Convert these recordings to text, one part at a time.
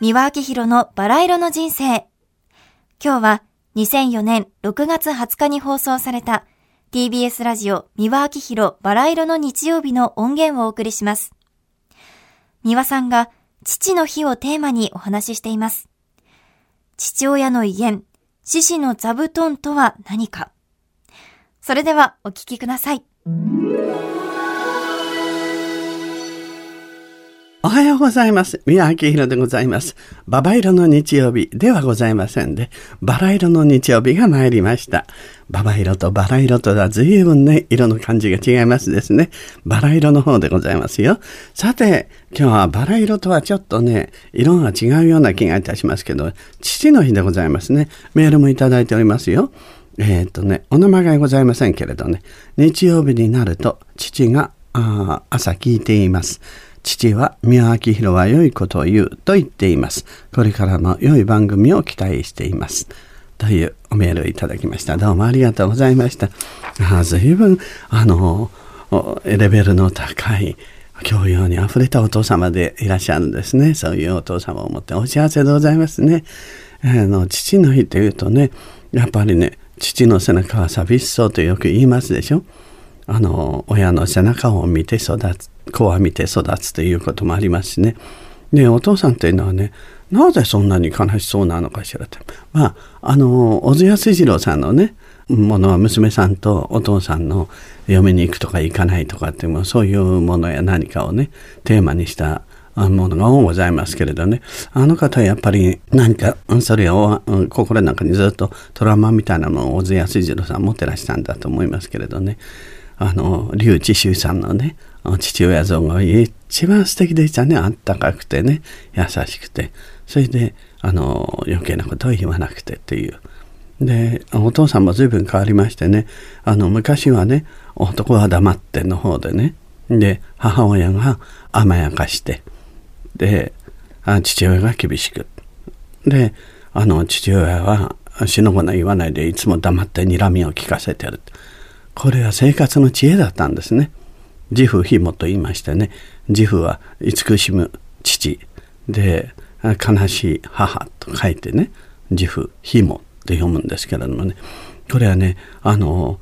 三輪明宏のバラ色の人生。今日は2004年6月20日に放送された TBS ラジオ三輪明宏バラ色の日曜日の音源をお送りします。三輪さんが父の日をテーマにお話ししています。父親の威厳、獅子の座布団とは何か。それではお聞きください。おはようございます。宮明宏でございます。ババ色の日曜日ではございませんで、バラ色の日曜日が参りました。ババ色とバラ色とは随分ね、色の感じが違いますですね。バラ色の方でございますよ。さて、今日はバラ色とはちょっとね、色が違うような気がいたしますけど、父の日でございますね。メールもいただいておりますよ。えーっとね、お名前がございませんけれどね、日曜日になると父があ朝聞いています。父は宮明宏は良いことを言うと言っています。これからも良い番組を期待しています。というおメールをいただきました。どうもありがとうございました。ああ、随分、あの、レベルの高い、教養にあふれたお父様でいらっしゃるんですね。そういうお父様を持ってお幸せでございますね。あの父の日というとね、やっぱりね、父の背中は寂しそうとよく言いますでしょ。あの親の背中を見て育つ子は見て育つということもありますしね。でお父さんっていうのはねなぜそんなに悲しそうなのかしらってまああの小津安二郎さんのねものは娘さんとお父さんの嫁に行くとか行かないとかってもそういうものや何かをねテーマにしたものが多ございますけれどね。あの方はやっぱり何かそれを心の中にずっとトラウマみたいなものを小津安二郎さん持ってらしたんだと思いますけれどね。あの、劉智秀さんのね、父親像が一番素敵でしたね。あったかくてね、優しくて。それで、あの、余計なことを言わなくてっていう。で、お父さんも随分変わりましてね、あの、昔はね、男は黙っての方でね、で、母親が甘やかして、で、父親が厳しく。で、あの、父親は死の子の言わないでいつも黙って睨みを聞かせてる。これは生活の知恵だったんですね。自負ひもと言いましてね。自負は慈しむ父。で悲しい母と書いてね。自負ひもって読むんですけれどもね。これはねあの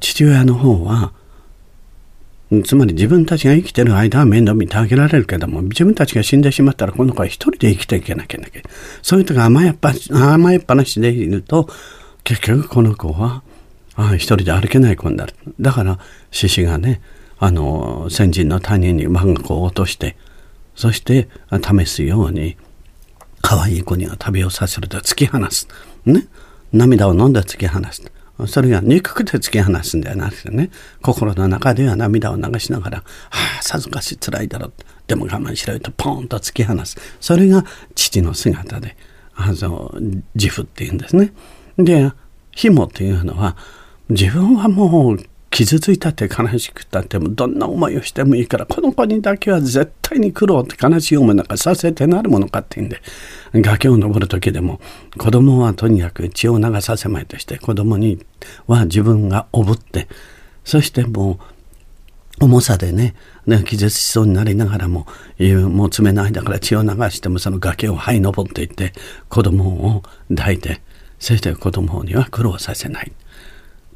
父親の方はつまり自分たちが生きてる間は面倒見てあげられるけども自分たちが死んでしまったらこの子は一人で生きていけなきゃいけない。そういう人が甘えっぱ甘えっぱなしでいると結局この子はあ一人で歩けない子になる。だから獅子がねあの先人の谷に我が子を落としてそして試すように可愛い子には旅をさせると突き放す、ね、涙を飲んで突き放す。それが憎くて突き放すんではなくてね。心の中では涙を流しながら「はあさぞかし辛いだろう」でも我慢しろよとポーンと突き放す。それが父の姿であの自負っていうんですね。で紐っていうのは自分はもう傷ついたって悲しくたってもどんな思いをしてもいいからこの子にだけは絶対に苦労って悲しい思いなんかさせてなるものかっていうんで崖を登る時でも子供はとにかく血を流させまいとして子供には自分がおぶってそしてもう重さでねね気絶しそうになりながらももう爪の間から血を流してもその崖を這い登っていって子供を抱いてそして子供には苦労させない。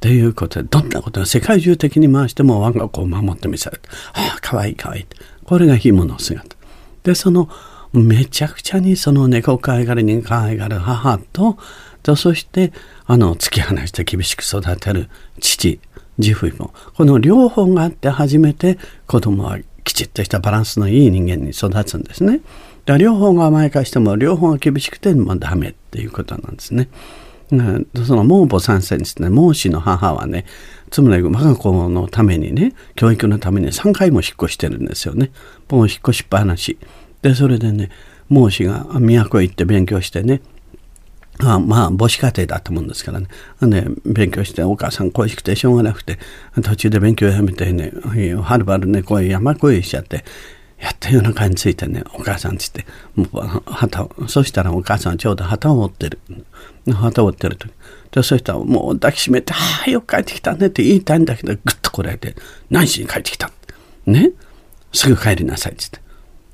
ということで、どんなことを世界中的に回しても我が子を守ってみせる。ああ、かわいいかわいい。これが紐の姿。で、その、めちゃくちゃにその猫可愛がる人可愛がる母と、とそして、あの、突き放して厳しく育てる父、自負も。この両方があって初めて子供はきちっとしたバランスのいい人間に育つんですね。だ両方が甘やかしても両方が厳しくてもダメっていうことなんですね。その孟母三世ですね孟子の母はねつまり我が子のためにね教育のために3回も引っ越してるんですよね。もう引っ越しっぱなし。でそれでね孟子が都へ行って勉強してねあまあ母子家庭だと思うんですからね。で勉強してお母さん恋しくてしょうがなくて途中で勉強やめてねはるばるねこういう山越えしちゃってやっと夜中についてね、お母さんつって、もう旗を、そしたらお母さんちょうど旗を折ってる。旗を折ってる時。で、そしたらもう抱きしめて、ああ、よく帰ってきたねって言いたいんだけど、ぐっとこらえて、何しに帰ってきたね？すぐ帰りなさいって言って。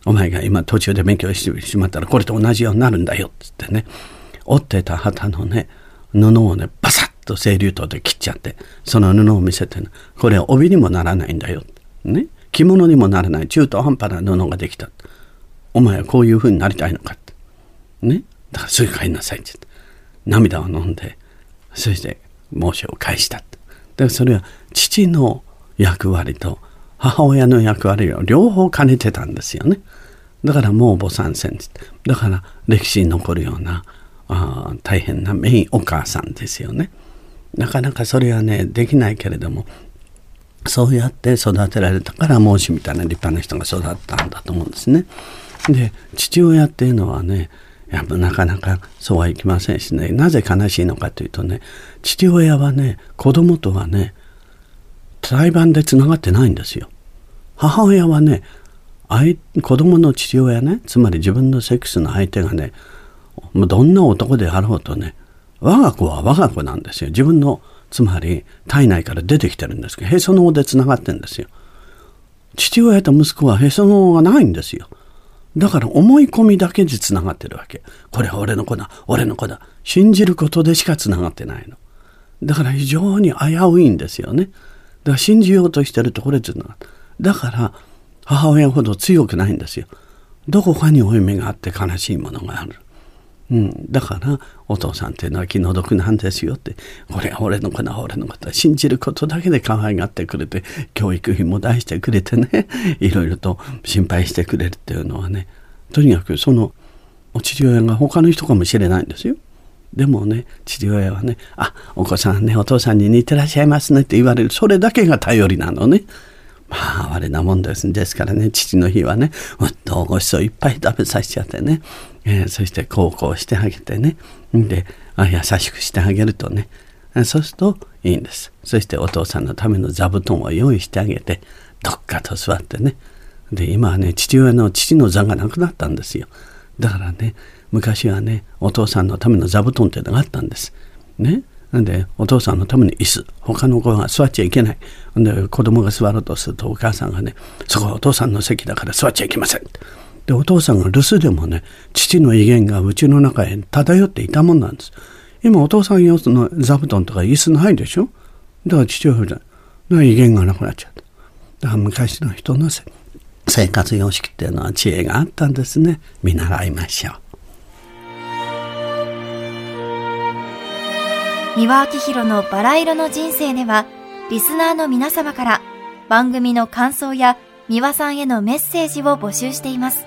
お前が今途中で勉強してしまったらこれと同じようになるんだよって言ってね。折ってた旗のね、布をね、バサッと清流刀で切っちゃって、その布を見せて、ね、これ帯にもならないんだよ。ね？着物にもならない中途半端な布ができた。お前はこういう風になりたいのかって。ね？だからすぐ帰りなさいってって。涙を飲んで、そして申しを返した。だからそれは父の役割と母親の役割を両方兼ねてたんですよね。だからもう母参戦だから歴史に残るようなあ大変なメインお母さんですよね。なかなかそれはねできないけれどもそうやって育てられたから孟子みたいな立派な人が育ったんだと思うんですね。で父親っていうのはねやっぱなかなかそうはいきませんしねなぜ悲しいのかというとね父親はね子供とはね裁判でつながってないんですよ。母親はね、子供の父親ね、つまり自分のセックスの相手がね、どんな男であろうとね、我が子は我が子なんですよ。自分の、つまり体内から出てきてるんですけど、へその緒でつながってるんですよ。父親と息子はへその緒がないんですよ。だから思い込みだけでつながってるわけ。これは俺の子だ、俺の子だ。信じることでしかつながってないの。だから非常に危ういんですよね。だから信じようとしてるところでだから母親ほど強くないんですよ。どこかに負い目があって悲しいものがある。うん、だからお父さんっていうのは気の毒なんですよってこれは俺の子だ俺の子だ信じることだけで可愛がってくれて教育費も出してくれてねいろいろと心配してくれるっていうのはねとにかくそのお父親が他の人かもしれないんですよ。でもね、父親はね、あ、お子さんね、お父さんに似てらっしゃいますねって言われる。それだけが頼りなのね。まあ、あれなもんです。ですからね、父の日はね、もっとごちそういっぱい食べさせちゃってね、えー、そして孝行してあげてね、であ、優しくしてあげるとね、そうするといいんです。そしてお父さんのための座布団を用意してあげて、どっかと座ってね。で、今はね、父親の父の座がなくなったんですよ。だからね、昔はねお父さんのための座布団っていうのがあったんです。ね。なんでお父さんのために椅子他の子が座っちゃいけない。で子供が座ろうとするとお母さんがねそこはお父さんの席だから座っちゃいけません。でお父さんが留守でもね父の威厳がうちの中へ漂っていたもんなんです。今お父さん用の座布団とか椅子ないでしょ？だから父親だ威厳がなくなっちゃった。だから昔の人の生活様式っていうのは知恵があったんですね。見習いましょう。三輪明宏のバラ色の人生では、リスナーの皆様から番組の感想や三輪さんへのメッセージを募集しています。